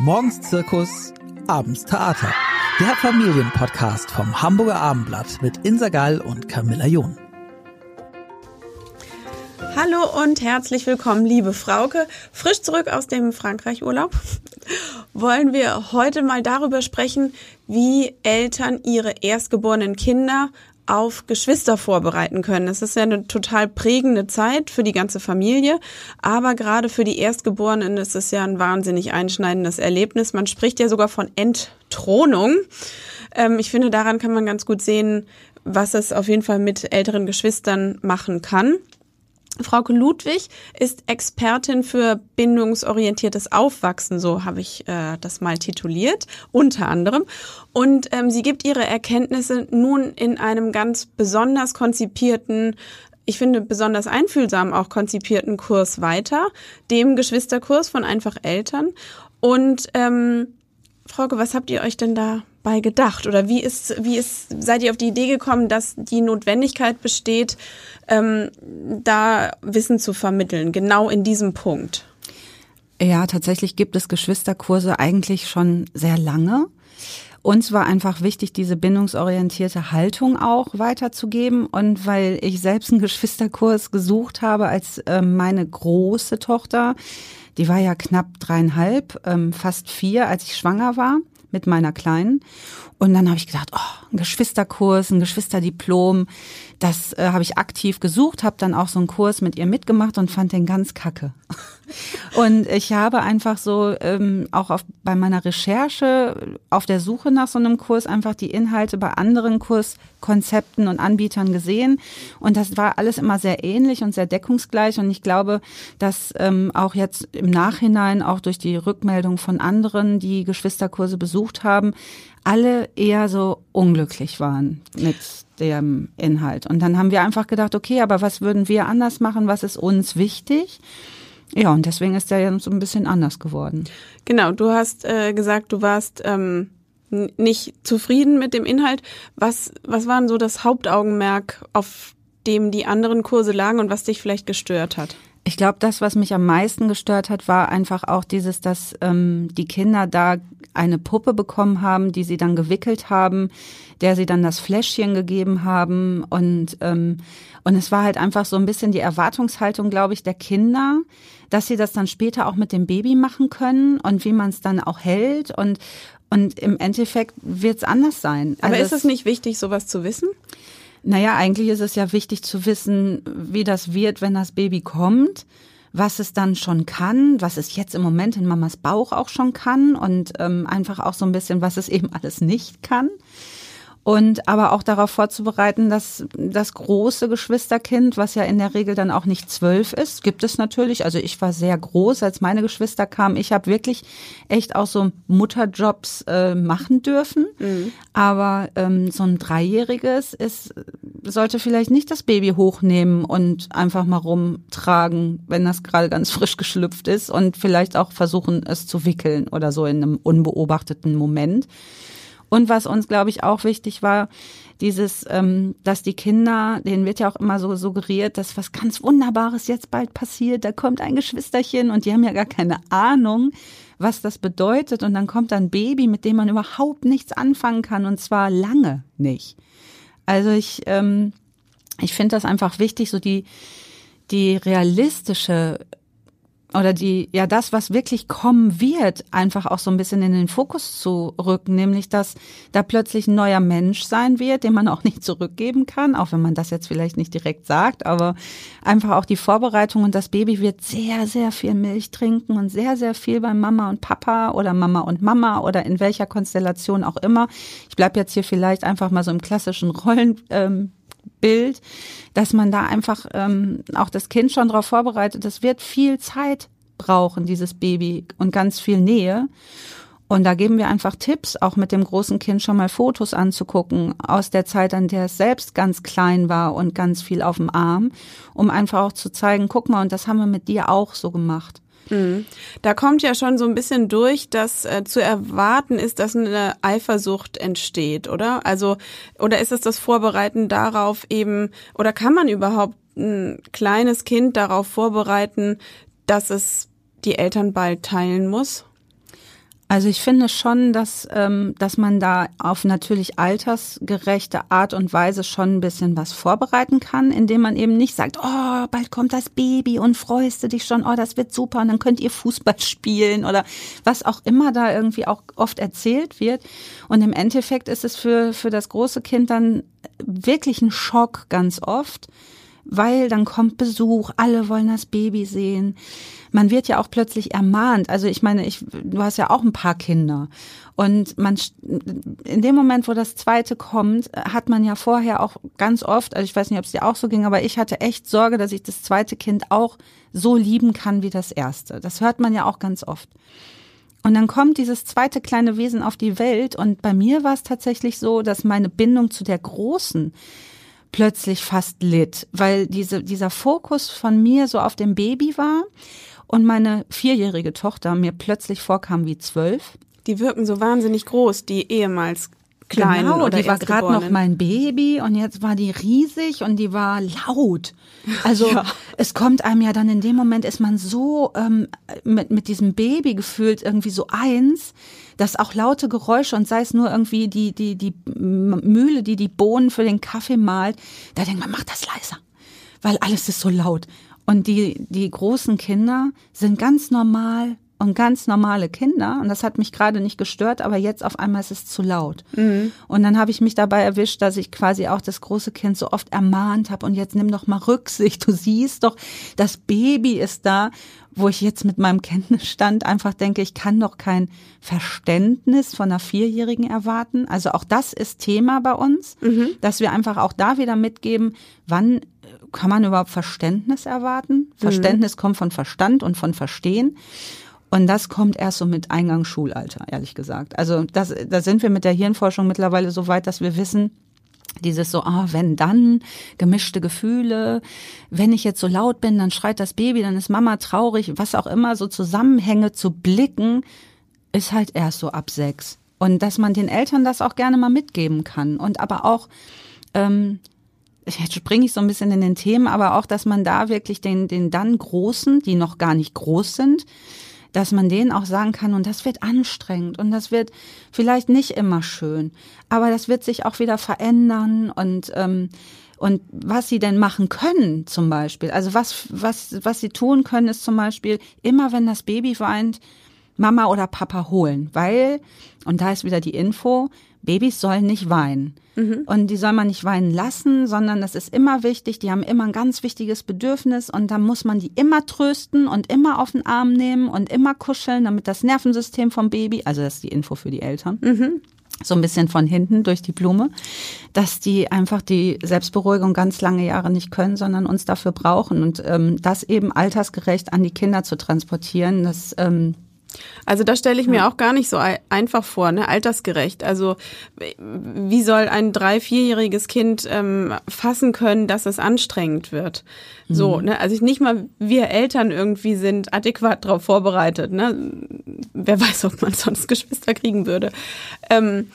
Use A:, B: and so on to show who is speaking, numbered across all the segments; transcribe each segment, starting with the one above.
A: Morgens Zirkus, abends Theater. Der Familienpodcast vom Hamburger Abendblatt mit Insa Gall und Camilla John.
B: Hallo und herzlich willkommen, liebe Frauke. Frisch zurück aus dem Frankreich-Urlaub wollen wir heute mal darüber sprechen, wie Eltern ihre erstgeborenen Kinder auf Geschwister vorbereiten können. Es ist ja eine total prägende Zeit für die ganze Familie, aber gerade für die Erstgeborenen ist es ja ein wahnsinnig einschneidendes Erlebnis. Man spricht ja sogar von Entthronung. Ähm, ich finde, daran kann man ganz gut sehen, was es auf jeden Fall mit älteren Geschwistern machen kann. Frauke Ludwig ist Expertin für bindungsorientiertes Aufwachsen, so habe ich äh, das mal tituliert, unter anderem. Und ähm, sie gibt ihre Erkenntnisse nun in einem ganz besonders konzipierten ich finde, besonders einfühlsam auch konzipierten Kurs weiter, dem Geschwisterkurs von Einfach Eltern. Und ähm, Frauke, was habt ihr euch denn da bei gedacht? Oder wie ist, wie ist, seid ihr auf die Idee gekommen, dass die Notwendigkeit besteht, ähm, da Wissen zu vermitteln, genau in diesem Punkt?
C: Ja, tatsächlich gibt es Geschwisterkurse eigentlich schon sehr lange. Uns war einfach wichtig, diese bindungsorientierte Haltung auch weiterzugeben. Und weil ich selbst einen Geschwisterkurs gesucht habe, als äh, meine große Tochter, die war ja knapp dreieinhalb, ähm, fast vier, als ich schwanger war mit meiner Kleinen. Und dann habe ich gedacht, oh, ein Geschwisterkurs, ein Geschwisterdiplom, das äh, habe ich aktiv gesucht, habe dann auch so einen Kurs mit ihr mitgemacht und fand den ganz kacke. und ich habe einfach so ähm, auch auf, bei meiner Recherche auf der Suche nach so einem Kurs einfach die Inhalte bei anderen Kurskonzepten und Anbietern gesehen. Und das war alles immer sehr ähnlich und sehr deckungsgleich. Und ich glaube, dass ähm, auch jetzt im Nachhinein, auch durch die Rückmeldung von anderen, die Geschwisterkurse besucht haben, alle eher so unglücklich waren mit dem Inhalt. Und dann haben wir einfach gedacht, okay, aber was würden wir anders machen? Was ist uns wichtig? Ja, und deswegen ist der ja so ein bisschen anders geworden.
B: Genau, du hast äh, gesagt, du warst ähm, nicht zufrieden mit dem Inhalt. Was, was war denn so das Hauptaugenmerk, auf dem die anderen Kurse lagen und was dich vielleicht gestört hat?
C: Ich glaube, das, was mich am meisten gestört hat, war einfach auch dieses, dass ähm, die Kinder da eine Puppe bekommen haben, die sie dann gewickelt haben, der sie dann das Fläschchen gegeben haben und ähm, und es war halt einfach so ein bisschen die Erwartungshaltung, glaube ich, der Kinder, dass sie das dann später auch mit dem Baby machen können und wie man es dann auch hält und und im Endeffekt wird es anders sein.
B: Aber also ist es nicht wichtig, sowas zu wissen?
C: Naja, eigentlich ist es ja wichtig zu wissen, wie das wird, wenn das Baby kommt, was es dann schon kann, was es jetzt im Moment in Mamas Bauch auch schon kann und ähm, einfach auch so ein bisschen, was es eben alles nicht kann und aber auch darauf vorzubereiten, dass das große Geschwisterkind, was ja in der Regel dann auch nicht zwölf ist, gibt es natürlich. Also ich war sehr groß, als meine Geschwister kamen. Ich habe wirklich echt auch so Mutterjobs äh, machen dürfen. Mhm. Aber ähm, so ein Dreijähriges ist, sollte vielleicht nicht das Baby hochnehmen und einfach mal rumtragen, wenn das gerade ganz frisch geschlüpft ist und vielleicht auch versuchen, es zu wickeln oder so in einem unbeobachteten Moment. Und was uns, glaube ich, auch wichtig war, dieses, ähm, dass die Kinder, denen wird ja auch immer so suggeriert, dass was ganz Wunderbares jetzt bald passiert, da kommt ein Geschwisterchen und die haben ja gar keine Ahnung, was das bedeutet. Und dann kommt ein Baby, mit dem man überhaupt nichts anfangen kann und zwar lange nicht. Also ich, ähm, ich finde das einfach wichtig, so die, die realistische oder die, ja, das, was wirklich kommen wird, einfach auch so ein bisschen in den Fokus zu rücken, nämlich, dass da plötzlich ein neuer Mensch sein wird, den man auch nicht zurückgeben kann, auch wenn man das jetzt vielleicht nicht direkt sagt, aber einfach auch die Vorbereitung und das Baby wird sehr, sehr viel Milch trinken und sehr, sehr viel bei Mama und Papa oder Mama und Mama oder in welcher Konstellation auch immer. Ich bleib jetzt hier vielleicht einfach mal so im klassischen Rollen, ähm, Bild, dass man da einfach ähm, auch das Kind schon darauf vorbereitet. Das wird viel Zeit brauchen, dieses Baby, und ganz viel Nähe. Und da geben wir einfach Tipps, auch mit dem großen Kind schon mal Fotos anzugucken aus der Zeit, an der es selbst ganz klein war und ganz viel auf dem Arm, um einfach auch zu zeigen, guck mal, und das haben wir mit dir auch so gemacht.
B: Mhm. Da kommt ja schon so ein bisschen durch, dass äh, zu erwarten ist, dass eine Eifersucht entsteht, oder? Also, oder ist es das Vorbereiten darauf eben, oder kann man überhaupt ein kleines Kind darauf vorbereiten, dass es die Eltern bald teilen muss?
C: Also ich finde schon, dass, ähm, dass man da auf natürlich altersgerechte Art und Weise schon ein bisschen was vorbereiten kann, indem man eben nicht sagt, oh, bald kommt das Baby und freust du dich schon, oh, das wird super und dann könnt ihr Fußball spielen oder was auch immer da irgendwie auch oft erzählt wird. Und im Endeffekt ist es für, für das große Kind dann wirklich ein Schock ganz oft weil dann kommt Besuch, alle wollen das Baby sehen. Man wird ja auch plötzlich ermahnt. Also ich meine, ich, du hast ja auch ein paar Kinder. Und man, in dem Moment, wo das zweite kommt, hat man ja vorher auch ganz oft, also ich weiß nicht, ob es dir auch so ging, aber ich hatte echt Sorge, dass ich das zweite Kind auch so lieben kann wie das erste. Das hört man ja auch ganz oft. Und dann kommt dieses zweite kleine Wesen auf die Welt und bei mir war es tatsächlich so, dass meine Bindung zu der großen, plötzlich fast litt, weil diese, dieser Fokus von mir so auf dem Baby war und meine vierjährige Tochter mir plötzlich vorkam wie zwölf.
B: Die wirken so wahnsinnig groß, die ehemals kleinen
C: genau,
B: oder
C: die war gerade noch mein Baby und jetzt war die riesig und die war laut. Also ja. es kommt einem ja dann in dem Moment ist man so ähm, mit mit diesem Baby gefühlt irgendwie so eins, dass auch laute Geräusche und sei es nur irgendwie die die die Mühle, die die Bohnen für den Kaffee malt, da denkt man, mach das leiser, weil alles ist so laut. Und die die großen Kinder sind ganz normal und ganz normale Kinder. Und das hat mich gerade nicht gestört, aber jetzt auf einmal ist es zu laut. Mhm. Und dann habe ich mich dabei erwischt, dass ich quasi auch das große Kind so oft ermahnt habe und jetzt nimm doch mal Rücksicht. Du siehst doch, das Baby ist da, wo ich jetzt mit meinem Kenntnisstand einfach denke, ich kann doch kein Verständnis von einer Vierjährigen erwarten. Also auch das ist Thema bei uns, mhm. dass wir einfach auch da wieder mitgeben, wann kann man überhaupt Verständnis erwarten? Mhm. Verständnis kommt von Verstand und von Verstehen. Und das kommt erst so mit Eingang Schulalter, ehrlich gesagt. Also das, da sind wir mit der Hirnforschung mittlerweile so weit, dass wir wissen, dieses so, ah, wenn dann, gemischte Gefühle, wenn ich jetzt so laut bin, dann schreit das Baby, dann ist Mama traurig, was auch immer, so Zusammenhänge zu blicken, ist halt erst so ab sechs. Und dass man den Eltern das auch gerne mal mitgeben kann. Und aber auch, ähm, jetzt springe ich so ein bisschen in den Themen, aber auch, dass man da wirklich den, den dann Großen, die noch gar nicht groß sind, dass man denen auch sagen kann, und das wird anstrengend und das wird vielleicht nicht immer schön, aber das wird sich auch wieder verändern und ähm, und was sie denn machen können, zum Beispiel. Also was, was, was sie tun können, ist zum Beispiel, immer wenn das Baby weint, Mama oder Papa holen. Weil, und da ist wieder die Info, Babys sollen nicht weinen. Mhm. Und die soll man nicht weinen lassen, sondern das ist immer wichtig. Die haben immer ein ganz wichtiges Bedürfnis und da muss man die immer trösten und immer auf den Arm nehmen und immer kuscheln, damit das Nervensystem vom Baby, also das ist die Info für die Eltern, mhm. so ein bisschen von hinten durch die Blume, dass die einfach die Selbstberuhigung ganz lange Jahre nicht können, sondern uns dafür brauchen und ähm, das eben altersgerecht an die Kinder zu transportieren, das ähm,
B: also da stelle ich mir auch gar nicht so einfach vor, ne? altersgerecht. Also wie soll ein drei-, vierjähriges Kind ähm, fassen können, dass es anstrengend wird? So, mhm. ne? Also nicht mal wir Eltern irgendwie sind adäquat darauf vorbereitet. Ne? Wer weiß, ob man sonst Geschwister kriegen würde. Ähm,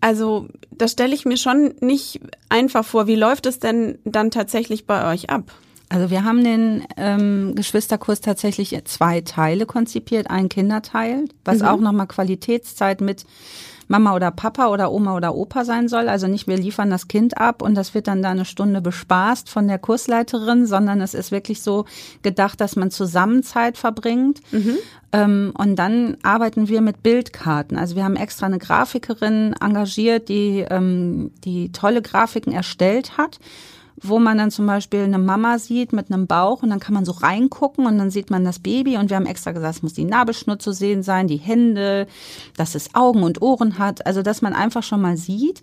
B: also das stelle ich mir schon nicht einfach vor. Wie läuft es denn dann tatsächlich bei euch ab?
C: Also wir haben den ähm, Geschwisterkurs tatsächlich zwei Teile konzipiert. Ein Kinderteil, was mhm. auch nochmal Qualitätszeit mit Mama oder Papa oder Oma oder Opa sein soll. Also nicht wir liefern das Kind ab und das wird dann da eine Stunde bespaßt von der Kursleiterin, sondern es ist wirklich so gedacht, dass man zusammen Zeit verbringt. Mhm. Ähm, und dann arbeiten wir mit Bildkarten. Also wir haben extra eine Grafikerin engagiert, die ähm, die tolle Grafiken erstellt hat wo man dann zum Beispiel eine Mama sieht mit einem Bauch und dann kann man so reingucken und dann sieht man das Baby und wir haben extra gesagt, es muss die Nabelschnur zu sehen sein, die Hände, dass es Augen und Ohren hat, also dass man einfach schon mal sieht,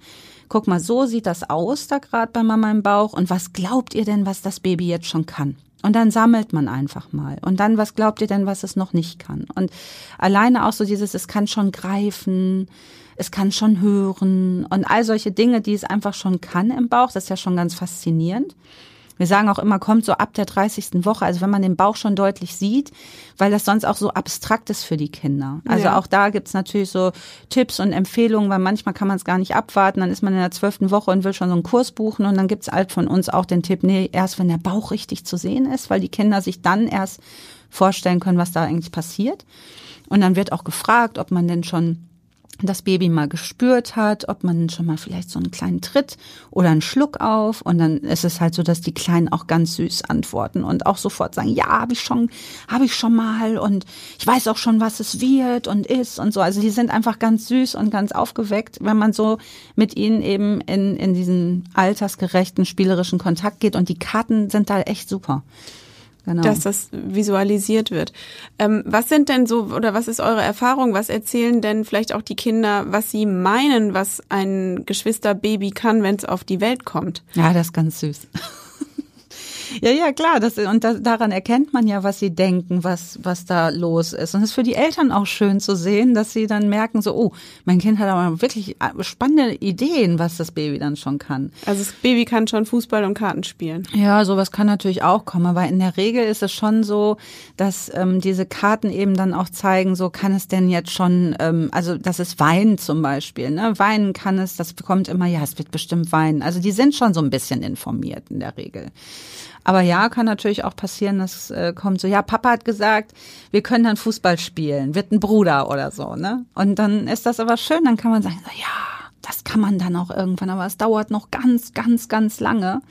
C: guck mal, so sieht das aus da gerade bei Mama im Bauch und was glaubt ihr denn, was das Baby jetzt schon kann? Und dann sammelt man einfach mal. Und dann, was glaubt ihr denn, was es noch nicht kann? Und alleine auch so dieses, es kann schon greifen, es kann schon hören und all solche Dinge, die es einfach schon kann im Bauch. Das ist ja schon ganz faszinierend. Wir sagen auch immer, kommt so ab der 30. Woche, also wenn man den Bauch schon deutlich sieht, weil das sonst auch so abstrakt ist für die Kinder. Also ja. auch da gibt's natürlich so Tipps und Empfehlungen, weil manchmal kann man es gar nicht abwarten, dann ist man in der zwölften Woche und will schon so einen Kurs buchen und dann gibt's halt von uns auch den Tipp, nee, erst wenn der Bauch richtig zu sehen ist, weil die Kinder sich dann erst vorstellen können, was da eigentlich passiert. Und dann wird auch gefragt, ob man denn schon das Baby mal gespürt hat, ob man schon mal vielleicht so einen kleinen Tritt oder einen Schluck auf. Und dann ist es halt so, dass die Kleinen auch ganz süß antworten und auch sofort sagen, ja, habe ich schon, habe ich schon mal und ich weiß auch schon, was es wird und ist und so. Also die sind einfach ganz süß und ganz aufgeweckt, wenn man so mit ihnen eben in in diesen altersgerechten spielerischen Kontakt geht. Und die Karten sind da echt super
B: genau. dass das visualisiert wird. Ähm, was sind denn so, oder was ist eure Erfahrung? Was erzählen denn vielleicht auch die Kinder, was sie meinen, was ein Geschwisterbaby kann, wenn es auf die Welt kommt?
C: Ja, das ist ganz süß. Ja, ja, klar. Das, und das, daran erkennt man ja, was sie denken, was, was da los ist. Und es ist für die Eltern auch schön zu sehen, dass sie dann merken, so, oh, mein Kind hat aber wirklich äh, spannende Ideen, was das Baby dann schon kann.
B: Also das Baby kann schon Fußball und Karten spielen.
C: Ja, sowas kann natürlich auch kommen. Aber in der Regel ist es schon so, dass ähm, diese Karten eben dann auch zeigen, so kann es denn jetzt schon, ähm, also das ist Wein zum Beispiel. Ne? Weinen kann es, das bekommt immer, ja, es wird bestimmt weinen. Also die sind schon so ein bisschen informiert in der Regel. Aber ja, kann natürlich auch passieren, dass äh, kommt so, ja, Papa hat gesagt, wir können dann Fußball spielen, wird ein Bruder oder so, ne? Und dann ist das aber schön, dann kann man sagen, so, ja, das kann man dann auch irgendwann, aber es dauert noch ganz, ganz, ganz lange.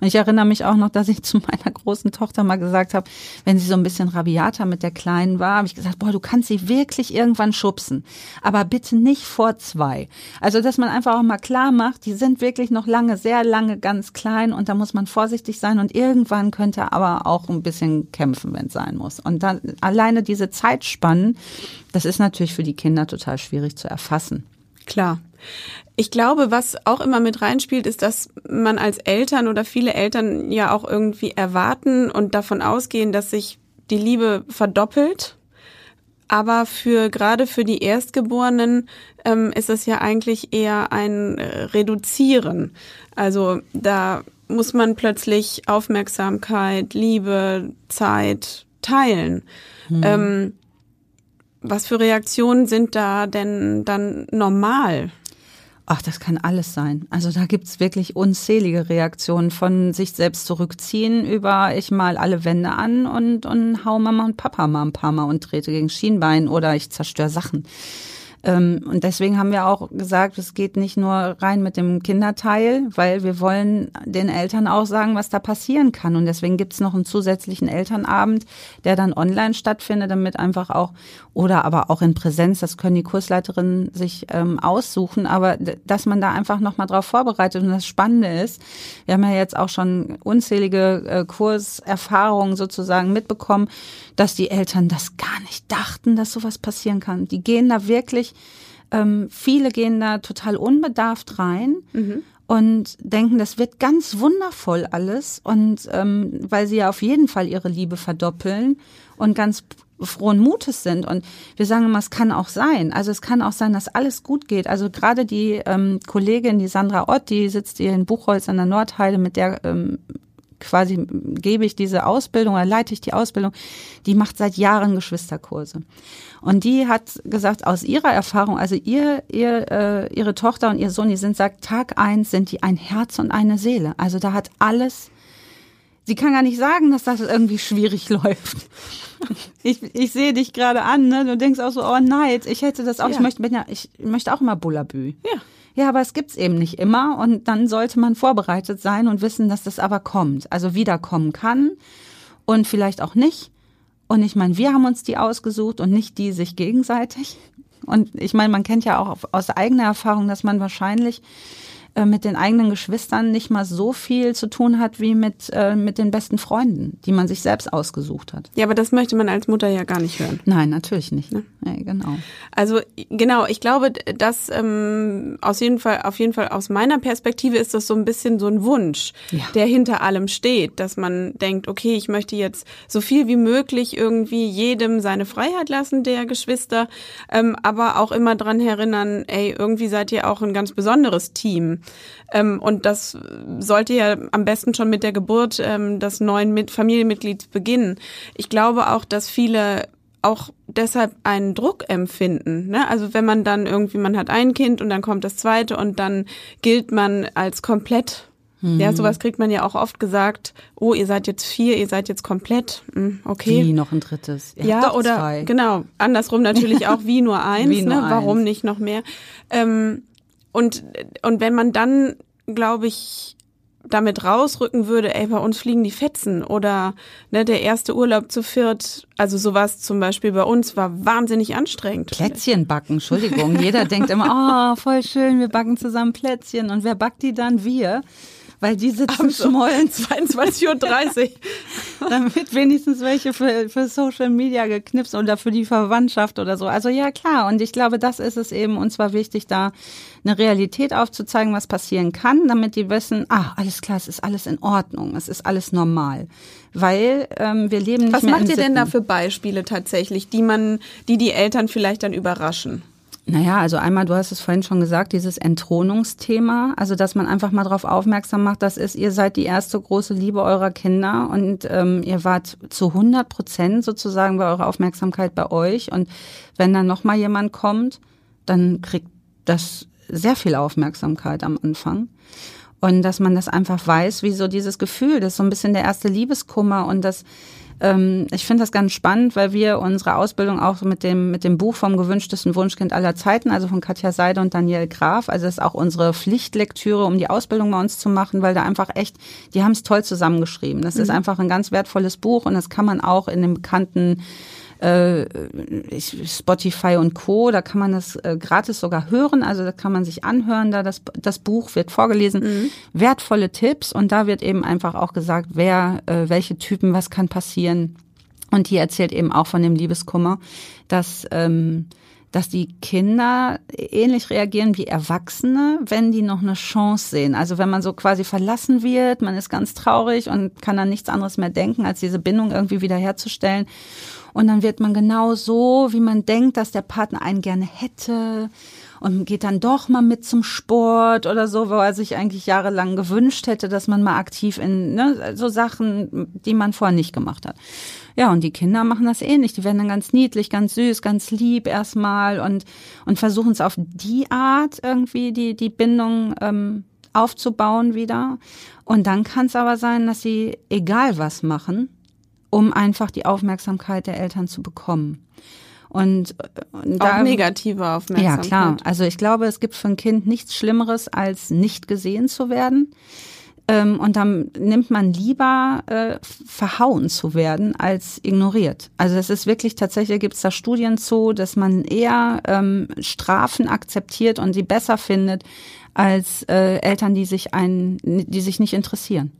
C: Und ich erinnere mich auch noch, dass ich zu meiner großen Tochter mal gesagt habe, wenn sie so ein bisschen rabiater mit der Kleinen war, habe ich gesagt, boah, du kannst sie wirklich irgendwann schubsen, aber bitte nicht vor zwei. Also, dass man einfach auch mal klar macht, die sind wirklich noch lange, sehr lange ganz klein und da muss man vorsichtig sein und irgendwann könnte aber auch ein bisschen kämpfen, wenn es sein muss. Und dann alleine diese Zeitspannen, das ist natürlich für die Kinder total schwierig zu erfassen.
B: Klar. Ich glaube, was auch immer mit reinspielt, ist, dass man als Eltern oder viele Eltern ja auch irgendwie erwarten und davon ausgehen, dass sich die Liebe verdoppelt. Aber für gerade für die Erstgeborenen ähm, ist es ja eigentlich eher ein Reduzieren. Also da muss man plötzlich Aufmerksamkeit, Liebe, Zeit teilen. Hm. Ähm, was für Reaktionen sind da denn dann normal?
C: Ach, das kann alles sein. Also da gibt's wirklich unzählige Reaktionen von sich selbst zurückziehen über ich mal alle Wände an und, und hau Mama und Papa mal ein paar Mal und trete gegen Schienbein oder ich zerstöre Sachen. Ähm, und deswegen haben wir auch gesagt, es geht nicht nur rein mit dem Kinderteil, weil wir wollen den Eltern auch sagen, was da passieren kann. Und deswegen gibt's noch einen zusätzlichen Elternabend, der dann online stattfindet, damit einfach auch, oder aber auch in Präsenz, das können die Kursleiterinnen sich ähm, aussuchen, aber dass man da einfach nochmal drauf vorbereitet. Und das Spannende ist, wir haben ja jetzt auch schon unzählige äh, Kurserfahrungen sozusagen mitbekommen, dass die Eltern das gar nicht dachten, dass sowas passieren kann. Die gehen da wirklich ähm, viele gehen da total unbedarft rein. Mhm. Und denken, das wird ganz wundervoll alles. Und ähm, weil sie ja auf jeden Fall ihre Liebe verdoppeln und ganz frohen Mutes sind. Und wir sagen immer, es kann auch sein. Also es kann auch sein, dass alles gut geht. Also gerade die ähm, Kollegin, die Sandra Ott, die sitzt hier in Buchholz an der Nordheide, mit der ähm, quasi gebe ich diese Ausbildung oder leite ich die Ausbildung, die macht seit Jahren Geschwisterkurse. Und die hat gesagt, aus ihrer Erfahrung, also ihr, ihr, äh, ihre Tochter und ihr Sohn, die sind seit Tag eins sind die ein Herz und eine Seele. Also da hat alles, sie kann gar nicht sagen, dass das irgendwie schwierig läuft. Ich, ich sehe dich gerade an, ne? Du denkst auch so, oh nein, ich hätte das auch, ja. ich möchte, ja, ich möchte auch immer Bullabü.
B: Ja.
C: Ja, aber es gibt's eben nicht immer und dann sollte man vorbereitet sein und wissen, dass das aber kommt, also wiederkommen kann und vielleicht auch nicht. Und ich meine, wir haben uns die ausgesucht und nicht die sich gegenseitig. Und ich meine, man kennt ja auch aus eigener Erfahrung, dass man wahrscheinlich äh, mit den eigenen Geschwistern nicht mal so viel zu tun hat wie mit, äh, mit den besten Freunden, die man sich selbst ausgesucht hat.
B: Ja, aber das möchte man als Mutter ja gar nicht hören.
C: Nein, natürlich nicht. Ne? Ja, genau.
B: Also genau, ich glaube, dass ähm, aus jeden Fall, auf jeden Fall aus meiner Perspektive ist das so ein bisschen so ein Wunsch, ja. der hinter allem steht, dass man denkt, okay, ich möchte jetzt so viel wie möglich irgendwie jedem seine Freiheit lassen, der Geschwister, ähm, aber auch immer dran erinnern, ey, irgendwie seid ihr auch ein ganz besonderes Team Ähm, und das sollte ja am besten schon mit der Geburt ähm, des neuen mit Familienmitglieds beginnen. Ich glaube auch, dass viele auch deshalb einen Druck empfinden. Ne? Also wenn man dann irgendwie, man hat ein Kind und dann kommt das zweite und dann gilt man als komplett. Mhm. Ja, sowas kriegt man ja auch oft gesagt. Oh, ihr seid jetzt vier, ihr seid jetzt komplett. Hm, okay.
C: Wie noch ein drittes.
B: Ihr ja, oder zwei. genau. Andersrum natürlich auch wie nur eins. wie nur ne? Warum eins. nicht noch mehr? Ähm, und und wenn man dann, glaube ich, damit rausrücken würde, ey, bei uns fliegen die Fetzen oder ne, der erste Urlaub zu viert, also sowas zum Beispiel bei uns war wahnsinnig anstrengend.
C: Plätzchen backen, Entschuldigung. Jeder denkt immer, oh, voll schön, wir backen zusammen Plätzchen und wer backt die dann? Wir weil die sitzen Abends schmollen.
B: 22.30 Uhr.
C: Damit wenigstens welche für, für Social Media geknipst oder für die Verwandtschaft oder so. Also ja, klar. Und ich glaube, das ist es eben. Und zwar wichtig, da eine Realität aufzuzeigen, was passieren kann, damit die wissen, ah, alles klar, es ist alles in Ordnung, es ist alles normal. Weil ähm, wir leben nicht
B: Was
C: mehr
B: macht ihr denn da für Beispiele tatsächlich, die man, die die Eltern vielleicht dann überraschen?
C: Naja, also einmal, du hast es vorhin schon gesagt, dieses Entthronungsthema, also dass man einfach mal darauf aufmerksam macht, das ist, ihr seid die erste große Liebe eurer Kinder und ähm, ihr wart zu 100 Prozent sozusagen bei eurer Aufmerksamkeit bei euch und wenn dann nochmal jemand kommt, dann kriegt das sehr viel Aufmerksamkeit am Anfang. Und dass man das einfach weiß, wie so dieses Gefühl, das ist so ein bisschen der erste Liebeskummer und das ähm, ich finde das ganz spannend, weil wir unsere Ausbildung auch mit dem, mit dem Buch vom gewünschtesten Wunschkind aller Zeiten, also von Katja Seide und Daniel Graf, also das ist auch unsere Pflichtlektüre, um die Ausbildung bei uns zu machen, weil da einfach echt, die haben es toll zusammengeschrieben. Das mhm. ist einfach ein ganz wertvolles Buch und das kann man auch in den bekannten äh, Spotify und Co. Da kann man das äh, gratis sogar hören. Also da kann man sich anhören. Da das, das Buch wird vorgelesen. Mhm. Wertvolle Tipps und da wird eben einfach auch gesagt, wer, äh, welche Typen, was kann passieren. Und hier erzählt eben auch von dem Liebeskummer, dass ähm, dass die Kinder ähnlich reagieren wie Erwachsene, wenn die noch eine Chance sehen. Also wenn man so quasi verlassen wird, man ist ganz traurig und kann dann nichts anderes mehr denken, als diese Bindung irgendwie wiederherzustellen. Und dann wird man genau so, wie man denkt, dass der Partner einen gerne hätte und geht dann doch mal mit zum Sport oder so, wo er sich eigentlich jahrelang gewünscht hätte, dass man mal aktiv in ne, so Sachen, die man vorher nicht gemacht hat. Ja, und die Kinder machen das ähnlich. Die werden dann ganz niedlich, ganz süß, ganz lieb erstmal und, und versuchen es auf die Art irgendwie die, die Bindung ähm, aufzubauen wieder. Und dann kann es aber sein, dass sie egal was machen, um einfach die Aufmerksamkeit der Eltern zu bekommen. Und,
B: und auch da, negative Aufmerksamkeit.
C: Ja, klar. Also ich glaube, es gibt für ein Kind nichts Schlimmeres, als nicht gesehen zu werden. Ähm, und dann nimmt man lieber äh, verhauen zu werden, als ignoriert. Also es ist wirklich tatsächlich, gibt es da Studien zu, dass man eher ähm, Strafen akzeptiert und sie besser findet, als äh, Eltern, die sich ein, die sich nicht interessieren.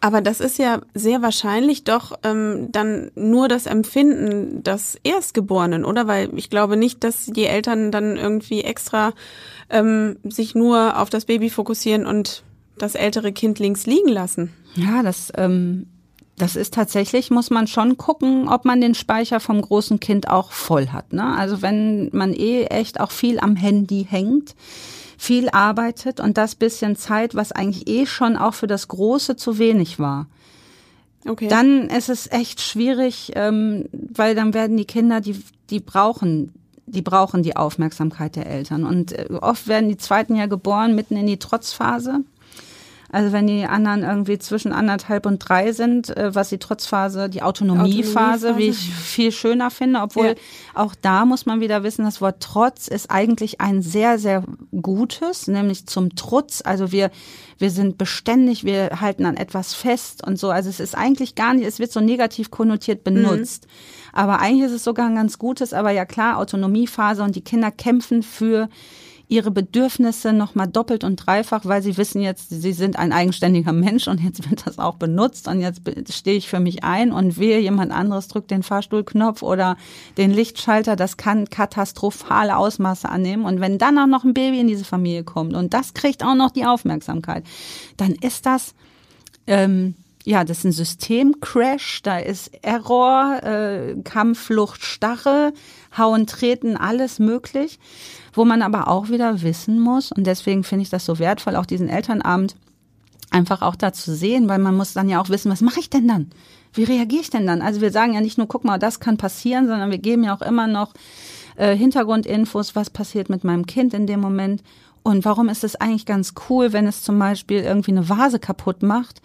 B: Aber das ist ja sehr wahrscheinlich doch ähm, dann nur das Empfinden des Erstgeborenen, oder? Weil ich glaube nicht, dass die Eltern dann irgendwie extra ähm, sich nur auf das Baby fokussieren und das ältere Kind links liegen lassen.
C: Ja, das, ähm, das ist tatsächlich, muss man schon gucken, ob man den Speicher vom großen Kind auch voll hat. Ne? Also wenn man eh echt auch viel am Handy hängt, viel arbeitet und das bisschen Zeit, was eigentlich eh schon auch für das Große zu wenig war. Okay. Dann ist es echt schwierig, ähm, weil dann werden die Kinder, die, die brauchen die brauchen die Aufmerksamkeit der Eltern. Und äh, oft werden die zweiten ja geboren mitten in die Trotzphase. Also wenn die anderen irgendwie zwischen anderthalb und drei sind, äh, was die Trotzphase, die Autonomiephase, Autonomiephase. wie ich viel schöner finde, obwohl ja. auch da muss man wieder wissen, das Wort Trotz ist eigentlich ein sehr, sehr gutes, nämlich zum Trutz. Also wir, wir sind beständig, wir halten an etwas fest und so. Also es ist eigentlich gar nicht, es wird so negativ konnotiert benutzt. Mhm. Aber eigentlich ist es sogar ein ganz gutes, aber ja klar, Autonomiephase und die Kinder kämpfen für ihre Bedürfnisse nochmal doppelt und dreifach, weil sie wissen jetzt, sie sind ein eigenständiger Mensch und jetzt wird das auch benutzt und jetzt stehe ich für mich ein und wehe, jemand anderes drückt den Fahrstuhlknopf oder den Lichtschalter, das kann katastrophale Ausmaße annehmen. Und wenn dann auch noch ein Baby in diese Familie kommt und das kriegt auch noch die Aufmerksamkeit, dann ist das ähm, ja, das ist ein Systemcrash, da ist Error, äh, Kampfflucht, Stache, Hauen, Treten, alles möglich, wo man aber auch wieder wissen muss und deswegen finde ich das so wertvoll, auch diesen Elternabend einfach auch da zu sehen, weil man muss dann ja auch wissen, was mache ich denn dann? Wie reagiere ich denn dann? Also wir sagen ja nicht nur, guck mal, das kann passieren, sondern wir geben ja auch immer noch äh, Hintergrundinfos, was passiert mit meinem Kind in dem Moment und warum ist es eigentlich ganz cool, wenn es zum Beispiel irgendwie eine Vase kaputt macht,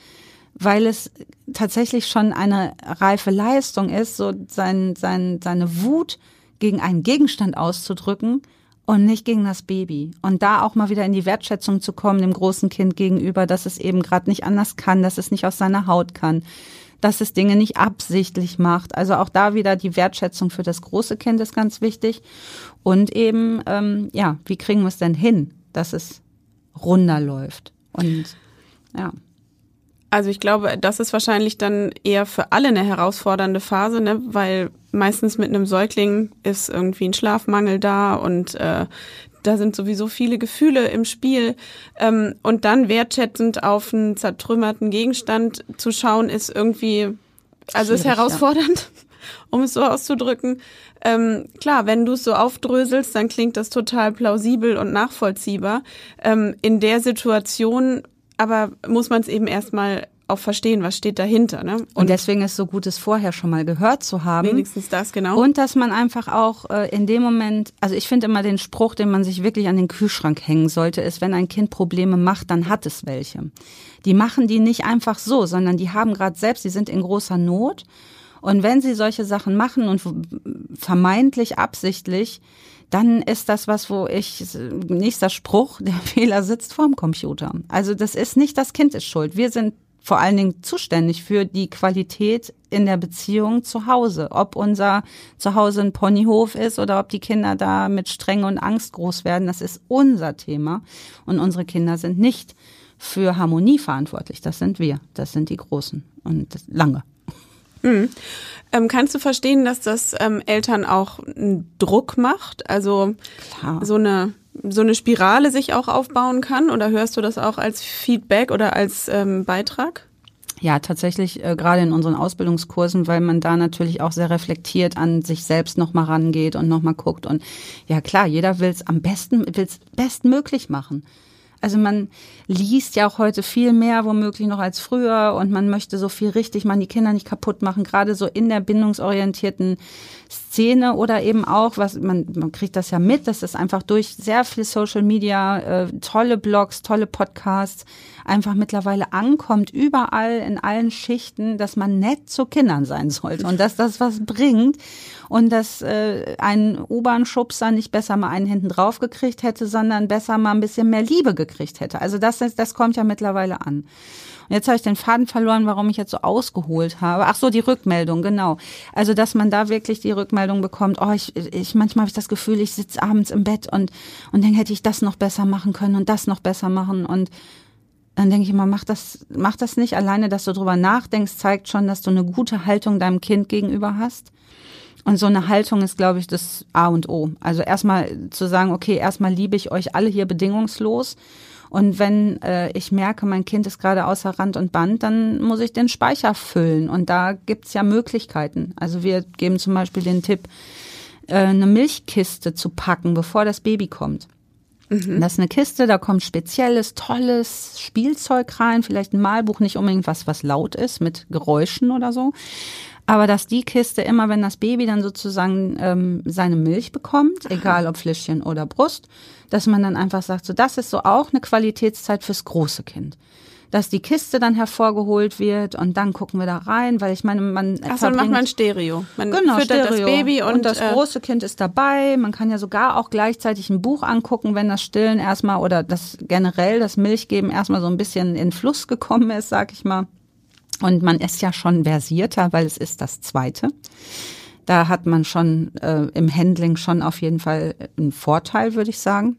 C: weil es tatsächlich schon eine reife Leistung ist, so sein, sein, seine Wut gegen einen Gegenstand auszudrücken und nicht gegen das Baby. Und da auch mal wieder in die Wertschätzung zu kommen, dem großen Kind gegenüber, dass es eben gerade nicht anders kann, dass es nicht aus seiner Haut kann, dass es Dinge nicht absichtlich macht. Also auch da wieder die Wertschätzung für das große Kind ist ganz wichtig. Und eben, ähm, ja, wie kriegen wir es denn hin, dass es runder läuft? Und ja.
B: Also ich glaube, das ist wahrscheinlich dann eher für alle eine herausfordernde Phase, ne? weil meistens mit einem Säugling ist irgendwie ein Schlafmangel da und äh, da sind sowieso viele Gefühle im Spiel. Ähm, und dann wertschätzend auf einen zertrümmerten Gegenstand zu schauen, ist irgendwie, also ist herausfordernd, ja. um es so auszudrücken. Ähm, klar, wenn du es so aufdröselst, dann klingt das total plausibel und nachvollziehbar. Ähm, in der Situation aber muss man es eben erstmal auch verstehen, was steht dahinter. Ne?
C: Und, und, deswegen ist es so gut, es vorher schon mal gehört zu haben.
B: Wenigstens das, genau.
C: Und dass man einfach auch äh, in dem Moment, also ich finde immer den Spruch, den man sich wirklich an den Kühlschrank hängen sollte, ist, wenn ein Kind Probleme macht, dann hat es welche. Die machen die nicht einfach so, sondern die haben gerade selbst, die sind in großer Not. Und wenn sie solche Sachen machen und vermeintlich absichtlich, dann ist das was, wo ich, nächster Spruch, der Fehler sitzt vorm Computer. Also das ist nicht das Kind ist schuld. Wir sind vor allen Dingen zuständig für die Qualität in der Beziehung zu Hause. Ob unser Zuhause ein Ponyhof ist oder ob die Kinder da mit Strenge und Angst groß werden, das ist unser Thema. Und unsere Kinder sind nicht für Harmonie verantwortlich. Das sind wir. Das sind die Großen. Und lange.
B: Mhm. Ähm, kannst du verstehen, dass das ähm, Eltern auch einen Druck macht? Also Klar. so eine so eine Spirale sich auch aufbauen kann? Oder hörst du das auch als Feedback oder als ähm, Beitrag?
C: Ja, tatsächlich äh, gerade in unseren Ausbildungskursen, weil man da natürlich auch sehr reflektiert an sich selbst nochmal rangeht und nochmal guckt. Und ja klar, jeder will es am besten, will es bestmöglich machen. Also man liest ja auch heute viel mehr womöglich noch als früher und man möchte so viel richtig man die Kinder nicht kaputt machen, gerade so in der bindungsorientierten Szene oder eben auch, was man, man kriegt das ja mit, dass es einfach durch sehr viel Social Media, äh, tolle Blogs, tolle Podcasts einfach mittlerweile ankommt, überall in allen Schichten, dass man nett zu Kindern sein sollte und dass das was bringt und dass äh, ein U-Bahn-Schubser nicht besser mal einen hinten drauf gekriegt hätte, sondern besser mal ein bisschen mehr Liebe gekriegt hätte. Also das, das kommt ja mittlerweile an. Und jetzt habe ich den Faden verloren, warum ich jetzt so ausgeholt habe. Ach so, die Rückmeldung, genau. Also, dass man da wirklich die Rückmeldung bekommt, oh, ich, ich manchmal habe ich das Gefühl, ich sitze abends im Bett und, und dann hätte ich das noch besser machen können und das noch besser machen. Und dann denke ich immer, mach das, mach das nicht. Alleine, dass du drüber nachdenkst, zeigt schon, dass du eine gute Haltung deinem Kind gegenüber hast. Und so eine Haltung ist, glaube ich, das A und O. Also erstmal zu sagen, okay, erstmal liebe ich euch alle hier bedingungslos. Und wenn äh, ich merke, mein Kind ist gerade außer Rand und Band, dann muss ich den Speicher füllen. Und da gibt's ja Möglichkeiten. Also wir geben zum Beispiel den Tipp, äh, eine Milchkiste zu packen, bevor das Baby kommt. Mhm. Das ist eine Kiste, da kommt spezielles, tolles Spielzeug rein, vielleicht ein Malbuch, nicht unbedingt was, was laut ist, mit Geräuschen oder so. Aber dass die Kiste immer, wenn das Baby dann sozusagen ähm, seine Milch bekommt, egal ob Fläschchen oder Brust, dass man dann einfach sagt, so das ist so auch eine Qualitätszeit fürs große Kind dass die Kiste dann hervorgeholt wird und dann gucken wir da rein, weil ich meine, man
B: Ach, dann macht man Stereo. Man
C: genau,
B: füttert
C: Stereo.
B: das Baby und,
C: und das äh, große Kind ist dabei. Man kann ja sogar auch gleichzeitig ein Buch angucken, wenn das Stillen erstmal oder das generell das Milchgeben erstmal so ein bisschen in Fluss gekommen ist, sag ich mal. Und man ist ja schon versierter, weil es ist das zweite. Da hat man schon äh, im Handling schon auf jeden Fall einen Vorteil, würde ich sagen.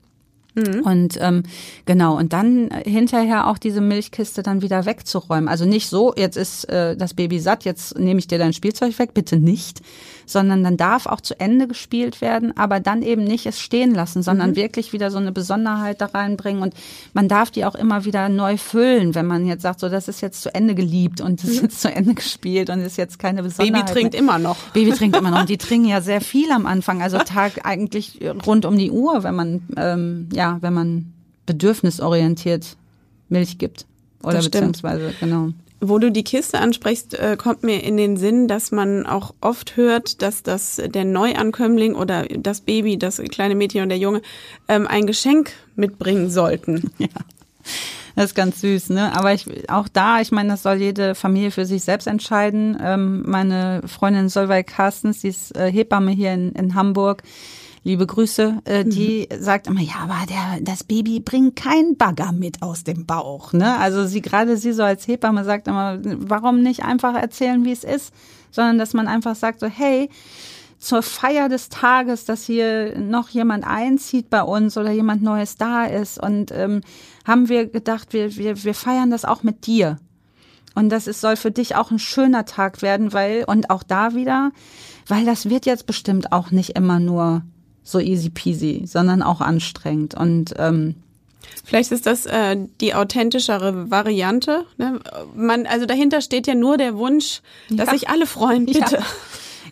C: Mhm. Und ähm, genau, und dann hinterher auch diese Milchkiste dann wieder wegzuräumen. Also nicht so, jetzt ist äh, das Baby satt, jetzt nehme ich dir dein Spielzeug weg, bitte nicht, sondern dann darf auch zu Ende gespielt werden, aber dann eben nicht es stehen lassen, sondern mhm. wirklich wieder so eine Besonderheit da reinbringen. Und man darf die auch immer wieder neu füllen, wenn man jetzt sagt, so das ist jetzt zu Ende geliebt und das ist mhm. jetzt zu Ende gespielt und ist jetzt keine Besonderheit.
B: Baby trinkt mehr. immer noch.
C: Baby trinkt immer noch. Und die trinken ja sehr viel am Anfang, also Tag eigentlich rund um die Uhr, wenn man ähm, ja ja, wenn man bedürfnisorientiert Milch gibt. Oder beziehungsweise, genau.
B: Wo du die Kiste ansprichst, äh, kommt mir in den Sinn, dass man auch oft hört, dass das der Neuankömmling oder das Baby, das kleine Mädchen und der Junge ähm, ein Geschenk mitbringen sollten.
C: Ja. Das ist ganz süß, ne? Aber ich, auch da, ich meine, das soll jede Familie für sich selbst entscheiden. Ähm, meine Freundin Solveig Carstens, die ist äh, Hebamme hier in, in Hamburg, liebe Grüße, äh, die mhm. sagt immer, ja, aber der, das Baby bringt kein Bagger mit aus dem Bauch. Ne? Also sie gerade sie so als Hebamme sagt immer, warum nicht einfach erzählen, wie es ist, sondern dass man einfach sagt so, hey, zur Feier des Tages, dass hier noch jemand einzieht bei uns oder jemand Neues da ist. Und ähm, haben wir gedacht, wir, wir, wir feiern das auch mit dir. Und das ist, soll für dich auch ein schöner Tag werden, weil, und auch da wieder, weil das wird jetzt bestimmt auch nicht immer nur so easy peasy, sondern auch anstrengend. Und ähm,
B: Vielleicht ist das äh, die authentischere Variante. Ne? Man, also dahinter steht ja nur der Wunsch, dass sich alle freuen, bitte.
C: Ja.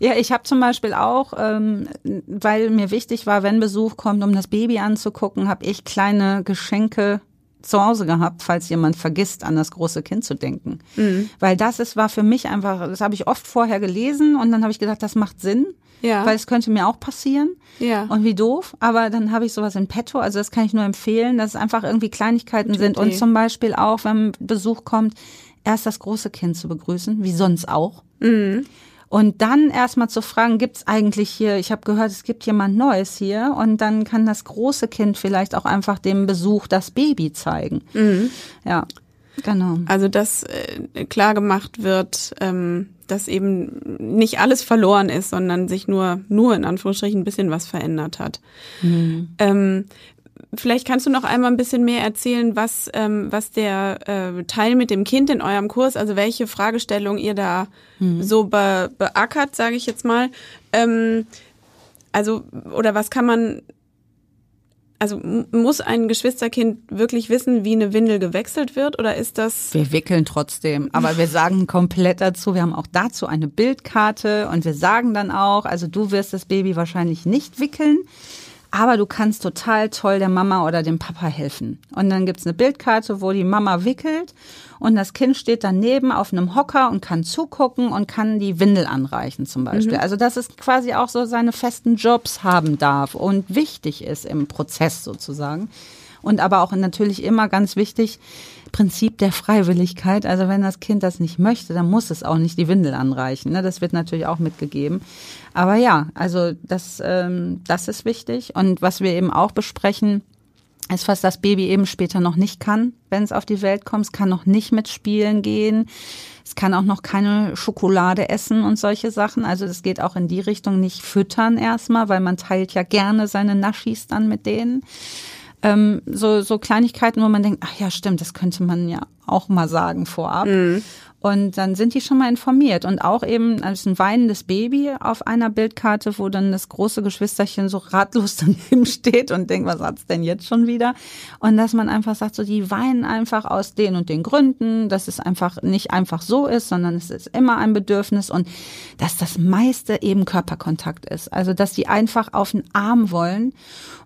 C: Ja, ich habe zum Beispiel auch, ähm, weil mir wichtig war, wenn Besuch kommt, um das Baby anzugucken, habe ich kleine Geschenke zu Hause gehabt, falls jemand vergisst, an das große Kind zu denken. Mhm. Weil das ist, war für mich einfach, das habe ich oft vorher gelesen und dann habe ich gedacht, das macht Sinn. Ja. Weil es könnte mir auch passieren. Ja. Und wie doof. Aber dann habe ich sowas in petto. Also das kann ich nur empfehlen, dass es einfach irgendwie Kleinigkeiten sind. Und zum Beispiel auch, wenn Besuch kommt, erst das große Kind zu begrüßen, wie sonst auch. Mhm. Und dann erstmal zu fragen, gibt's eigentlich hier, ich habe gehört, es gibt jemand Neues hier und dann kann das große Kind vielleicht auch einfach dem Besuch das Baby zeigen. Mhm. Ja, genau.
B: Also dass äh, klar gemacht wird, ähm, dass eben nicht alles verloren ist, sondern sich nur, nur in Anführungsstrichen ein bisschen was verändert hat. Mhm. Ähm, Vielleicht kannst du noch einmal ein bisschen mehr erzählen, was, ähm, was der äh, Teil mit dem Kind in eurem Kurs, also welche Fragestellung ihr da mhm. so be beackert, sage ich jetzt mal. Ähm, also, oder was kann man, also muss ein Geschwisterkind wirklich wissen, wie eine Windel gewechselt wird oder ist das?
C: Wir wickeln trotzdem, aber wir sagen komplett dazu, wir haben auch dazu eine Bildkarte und wir sagen dann auch, also du wirst das Baby wahrscheinlich nicht wickeln aber du kannst total toll der Mama oder dem Papa helfen. Und dann gibt's eine Bildkarte, wo die Mama wickelt und das Kind steht daneben auf einem Hocker und kann zugucken und kann die Windel anreichen zum Beispiel. Mhm. Also dass es quasi auch so seine festen Jobs haben darf und wichtig ist im Prozess sozusagen. Und aber auch natürlich immer ganz wichtig, Prinzip der Freiwilligkeit. Also wenn das Kind das nicht möchte, dann muss es auch nicht die Windel anreichen. Ne? Das wird natürlich auch mitgegeben. Aber ja, also das, ähm, das ist wichtig. Und was wir eben auch besprechen, ist, was das Baby eben später noch nicht kann, wenn es auf die Welt kommt. Es kann noch nicht mitspielen gehen. Es kann auch noch keine Schokolade essen und solche Sachen. Also das geht auch in die Richtung nicht füttern erstmal, weil man teilt ja gerne seine Naschis dann mit denen ähm, so, so Kleinigkeiten, wo man denkt, ach ja, stimmt, das könnte man ja auch mal sagen vorab. Mhm. Und dann sind die schon mal informiert. Und auch eben als ein weinendes Baby auf einer Bildkarte, wo dann das große Geschwisterchen so ratlos daneben steht und denkt, was hat's denn jetzt schon wieder? Und dass man einfach sagt, so die weinen einfach aus den und den Gründen, dass es einfach nicht einfach so ist, sondern es ist immer ein Bedürfnis und dass das meiste eben Körperkontakt ist. Also dass die einfach auf den Arm wollen.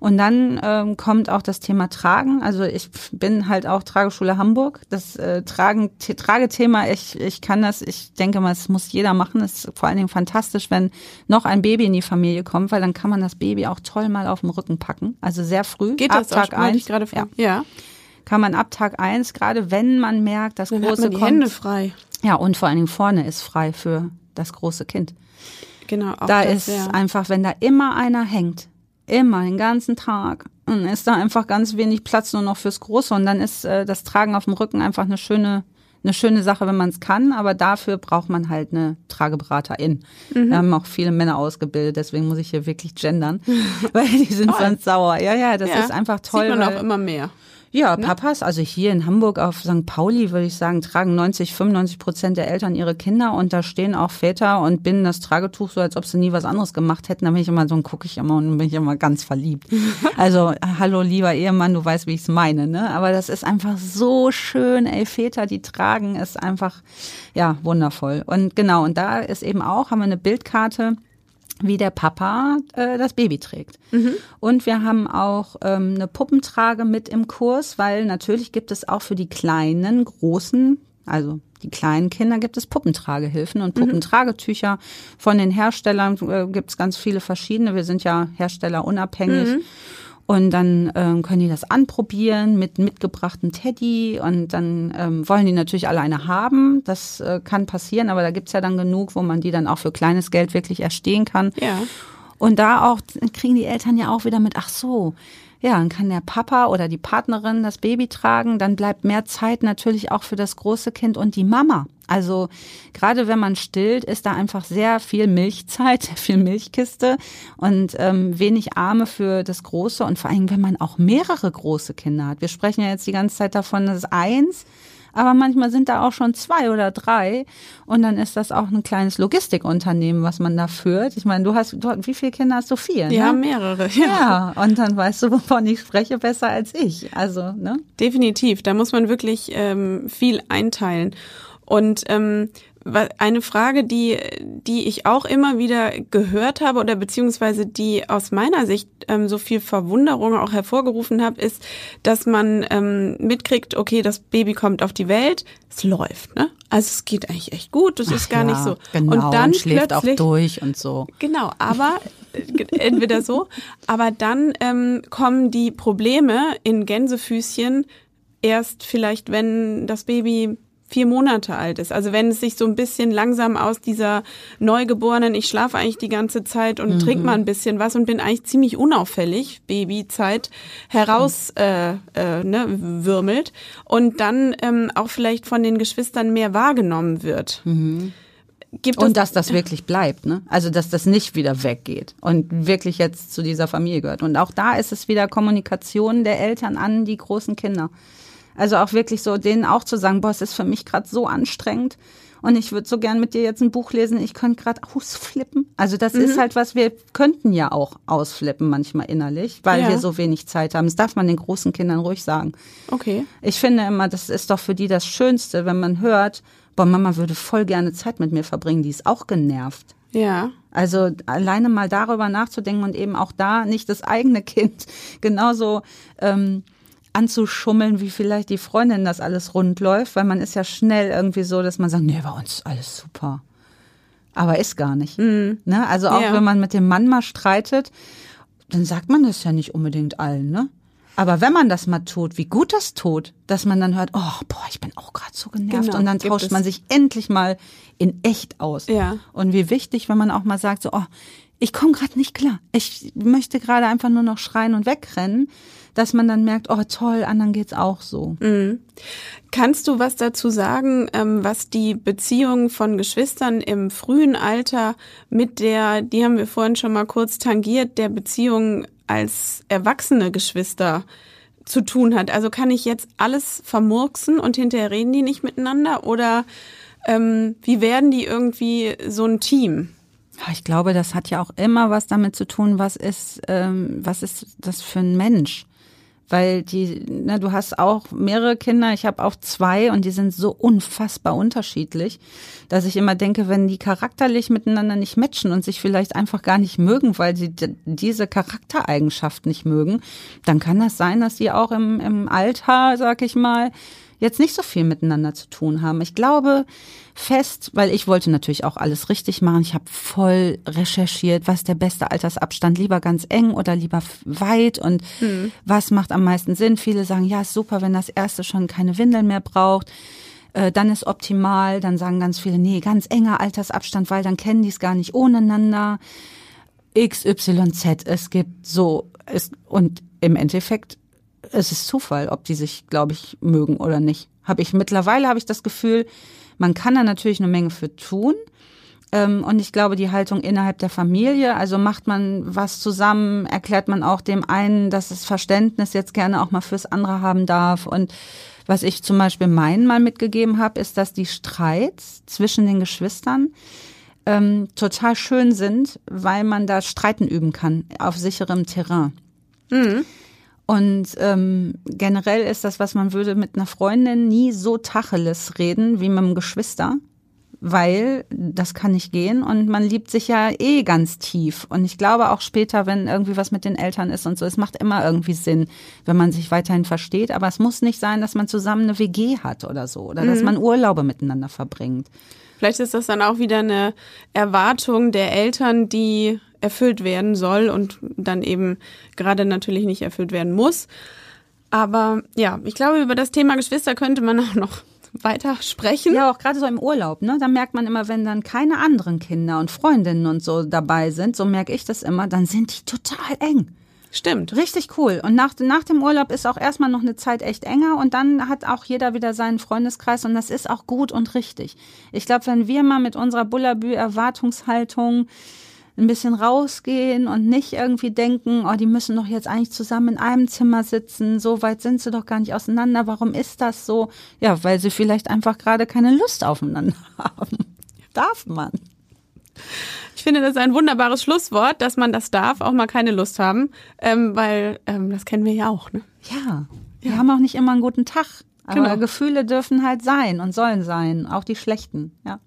C: Und dann ähm, kommt auch das Thema Tragen. Also ich bin halt auch Trageschule Hamburg. Das äh, Tragen, Tragethema ich, ich kann das, ich denke mal, es muss jeder machen. Es ist vor allen Dingen fantastisch, wenn noch ein Baby in die Familie kommt, weil dann kann man das Baby auch toll mal auf dem Rücken packen. Also sehr früh.
B: Geht ab das Tag auch, 1. gerade
C: ja. ja. Kann man ab Tag eins, gerade wenn man merkt, das
B: dann
C: große
B: hat man die kommt, Hände frei.
C: Ja, und vor allen Dingen vorne ist frei für das große Kind.
B: Genau. Auch
C: da das, ist ja. einfach, wenn da immer einer hängt, immer den ganzen Tag, dann ist da einfach ganz wenig Platz nur noch fürs Große und dann ist äh, das Tragen auf dem Rücken einfach eine schöne eine schöne Sache, wenn man es kann, aber dafür braucht man halt eine Trageberaterin. Mhm. Wir haben auch viele Männer ausgebildet, deswegen muss ich hier wirklich gendern, weil die sind toll. sonst sauer. Ja, ja, das ja. ist einfach toll.
B: Sieht man auch immer mehr.
C: Ja, ne? Papas, also hier in Hamburg auf St. Pauli würde ich sagen, tragen 90, 95 Prozent der Eltern ihre Kinder und da stehen auch Väter und binden das Tragetuch so, als ob sie nie was anderes gemacht hätten. Da bin ich immer so, und gucke ich immer und bin ich immer ganz verliebt. also, hallo lieber Ehemann, du weißt, wie ich es meine, ne? Aber das ist einfach so schön, ey, Väter, die tragen, ist einfach, ja, wundervoll. Und genau, und da ist eben auch, haben wir eine Bildkarte, wie der Papa äh, das Baby trägt. Mhm. Und wir haben auch ähm, eine Puppentrage mit im Kurs, weil natürlich gibt es auch für die kleinen, großen, also die kleinen Kinder gibt es Puppentragehilfen und mhm. Puppentragetücher. Von den Herstellern äh, gibt es ganz viele verschiedene. Wir sind ja herstellerunabhängig. Mhm. Und dann ähm, können die das anprobieren mit mitgebrachten Teddy und dann ähm, wollen die natürlich alleine haben. Das äh, kann passieren, aber da gibt's ja dann genug, wo man die dann auch für kleines Geld wirklich erstehen kann.
B: Ja.
C: Und da auch kriegen die Eltern ja auch wieder mit, ach so, ja, dann kann der Papa oder die Partnerin das Baby tragen, dann bleibt mehr Zeit natürlich auch für das große Kind und die Mama. Also gerade wenn man stillt, ist da einfach sehr viel Milchzeit, viel Milchkiste und ähm, wenig Arme für das Große und vor allem, wenn man auch mehrere große Kinder hat. Wir sprechen ja jetzt die ganze Zeit davon, dass eins aber manchmal sind da auch schon zwei oder drei und dann ist das auch ein kleines Logistikunternehmen, was man da führt. Ich meine, du hast, du, wie viele Kinder hast du? Vier,
B: Die
C: ne?
B: haben mehrere,
C: ja. Ja, und dann weißt du, wovon ich spreche, besser als ich. Also, ne?
B: Definitiv, da muss man wirklich ähm, viel einteilen. Und ähm, eine Frage, die, die ich auch immer wieder gehört habe oder beziehungsweise die aus meiner Sicht ähm, so viel Verwunderung auch hervorgerufen hat, ist, dass man ähm, mitkriegt, okay, das Baby kommt auf die Welt, es läuft, ne? Also es geht eigentlich echt gut, das ist gar ja, nicht so.
C: Genau, und dann und schläft auch durch und so.
B: Genau, aber äh, entweder so, aber dann ähm, kommen die Probleme in Gänsefüßchen erst vielleicht, wenn das Baby vier Monate alt ist. Also wenn es sich so ein bisschen langsam aus dieser Neugeborenen, ich schlafe eigentlich die ganze Zeit und mhm. trinke mal ein bisschen was und bin eigentlich ziemlich unauffällig, Babyzeit, heraus äh, äh, ne, würmelt und dann ähm, auch vielleicht von den Geschwistern mehr wahrgenommen wird.
C: Mhm. Gibt und dass das wirklich bleibt, ne? Also dass das nicht wieder weggeht und wirklich jetzt zu dieser Familie gehört. Und auch da ist es wieder Kommunikation der Eltern an die großen Kinder. Also auch wirklich so denen auch zu sagen, boah, es ist für mich gerade so anstrengend und ich würde so gern mit dir jetzt ein Buch lesen, ich könnte gerade ausflippen. Also das mhm. ist halt was, wir könnten ja auch ausflippen manchmal innerlich, weil ja. wir so wenig Zeit haben. Das darf man den großen Kindern ruhig sagen.
B: Okay.
C: Ich finde immer, das ist doch für die das Schönste, wenn man hört, boah, Mama würde voll gerne Zeit mit mir verbringen, die ist auch genervt.
B: Ja.
C: Also alleine mal darüber nachzudenken und eben auch da nicht das eigene Kind genauso ähm, anzuschummeln, wie vielleicht die Freundin das alles rund läuft, weil man ist ja schnell irgendwie so, dass man sagt, nee, bei uns ist alles super. Aber ist gar nicht. Mhm. Ne? Also auch ja. wenn man mit dem Mann mal streitet, dann sagt man das ja nicht unbedingt allen, ne? Aber wenn man das mal tut, wie gut das tut, dass man dann hört, oh, boah, ich bin auch gerade so genervt genau, und dann tauscht man sich endlich mal in echt aus.
B: Ja.
C: Und wie wichtig, wenn man auch mal sagt, so, oh, ich komme gerade nicht klar. Ich möchte gerade einfach nur noch schreien und wegrennen dass man dann merkt, oh toll, anderen geht's auch so.
B: Mhm. Kannst du was dazu sagen, ähm, was die Beziehung von Geschwistern im frühen Alter mit der, die haben wir vorhin schon mal kurz tangiert, der Beziehung als erwachsene Geschwister zu tun hat? Also kann ich jetzt alles vermurksen und hinterher reden die nicht miteinander oder ähm, wie werden die irgendwie so ein Team?
C: Ich glaube, das hat ja auch immer was damit zu tun, was ist, ähm, was ist das für ein Mensch? weil die, ne, du hast auch mehrere Kinder, ich habe auch zwei und die sind so unfassbar unterschiedlich, dass ich immer denke, wenn die charakterlich miteinander nicht matchen und sich vielleicht einfach gar nicht mögen, weil sie diese Charaktereigenschaft nicht mögen, dann kann das sein, dass sie auch im, im Alter, sag ich mal, jetzt nicht so viel miteinander zu tun haben. Ich glaube fest, weil ich wollte natürlich auch alles richtig machen. Ich habe voll recherchiert, was der beste Altersabstand, lieber ganz eng oder lieber weit und hm. was macht am meisten Sinn. Viele sagen, ja, ist super, wenn das erste schon keine Windeln mehr braucht äh, dann ist optimal. Dann sagen ganz viele, nee, ganz enger Altersabstand, weil dann kennen die es gar nicht ohneinander. XYZ, es gibt so, es, und im Endeffekt es ist Zufall, ob die sich, glaube ich, mögen oder nicht. Habe ich mittlerweile habe ich das Gefühl, man kann da natürlich eine Menge für tun. Ähm, und ich glaube, die Haltung innerhalb der Familie, also macht man was zusammen, erklärt man auch dem einen, dass es Verständnis jetzt gerne auch mal fürs andere haben darf. Und was ich zum Beispiel meinen mal mitgegeben habe, ist, dass die Streits zwischen den Geschwistern ähm, total schön sind, weil man da Streiten üben kann auf sicherem Terrain. Mhm. Und ähm, generell ist das, was man würde mit einer Freundin nie so Tacheles reden wie mit einem Geschwister weil das kann nicht gehen und man liebt sich ja eh ganz tief. Und ich glaube auch später, wenn irgendwie was mit den Eltern ist und so, es macht immer irgendwie Sinn, wenn man sich weiterhin versteht. Aber es muss nicht sein, dass man zusammen eine WG hat oder so oder mhm. dass man Urlaube miteinander verbringt.
B: Vielleicht ist das dann auch wieder eine Erwartung der Eltern, die erfüllt werden soll und dann eben gerade natürlich nicht erfüllt werden muss. Aber ja, ich glaube, über das Thema Geschwister könnte man auch noch weiter sprechen.
C: Ja, auch gerade so im Urlaub, ne? Da merkt man immer, wenn dann keine anderen Kinder und Freundinnen und so dabei sind, so merke ich das immer, dann sind die total eng.
B: Stimmt.
C: Richtig cool. Und nach, nach dem Urlaub ist auch erstmal noch eine Zeit echt enger und dann hat auch jeder wieder seinen Freundeskreis und das ist auch gut und richtig. Ich glaube, wenn wir mal mit unserer Bullabü-Erwartungshaltung ein bisschen rausgehen und nicht irgendwie denken, oh, die müssen doch jetzt eigentlich zusammen in einem Zimmer sitzen, so weit sind sie doch gar nicht auseinander, warum ist das so? Ja, weil sie vielleicht einfach gerade keine Lust aufeinander haben. Darf man.
B: Ich finde, das ist ein wunderbares Schlusswort, dass man das darf, auch mal keine Lust haben, ähm, weil ähm, das kennen wir ja auch. Ne?
C: Ja, wir ja. haben auch nicht immer einen guten Tag. Aber genau. Gefühle dürfen halt sein und sollen sein, auch die schlechten, ja.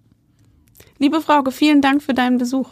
B: Liebe Frauke, vielen Dank für deinen Besuch.